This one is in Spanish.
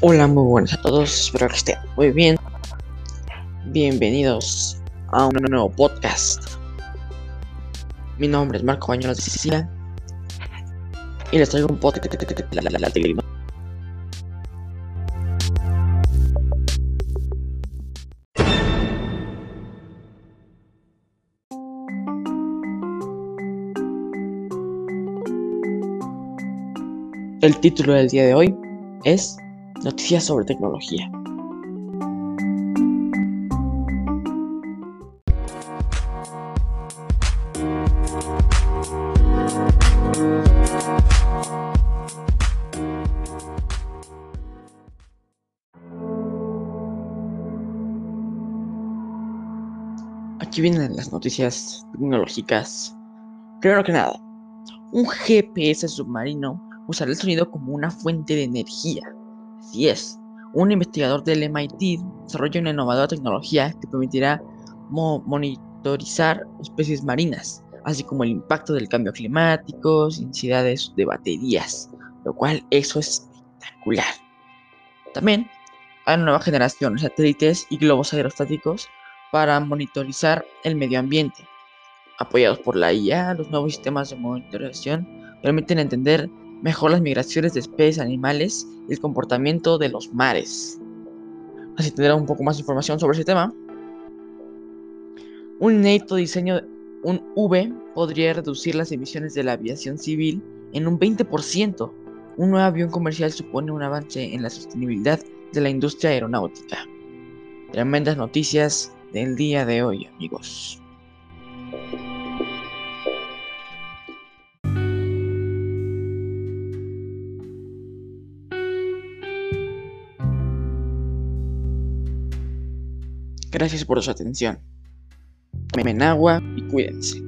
Hola, muy buenas a todos, espero que estén muy bien. Bienvenidos a un nuevo podcast. Mi nombre es Marco Bañuelos de Sicilia y les traigo un podcast El título del día de hoy es Noticias sobre tecnología. Aquí vienen las noticias tecnológicas. Primero que nada, un GPS submarino usará el sonido como una fuente de energía. Así es, un investigador del MIT desarrolla una innovadora tecnología que permitirá monitorizar especies marinas, así como el impacto del cambio climático, densidades de baterías, lo cual eso es espectacular. También hay una nueva generación de satélites y globos aerostáticos para monitorizar el medio ambiente. Apoyados por la IA, los nuevos sistemas de monitorización permiten entender mejor las migraciones de especies animales y el comportamiento de los mares. Así tendrá un poco más de información sobre ese tema. Un inédito diseño, un V, podría reducir las emisiones de la aviación civil en un 20%. Un nuevo avión comercial supone un avance en la sostenibilidad de la industria aeronáutica. Tremendas noticias del día de hoy, amigos. Gracias por su atención. Tomen agua y cuídense.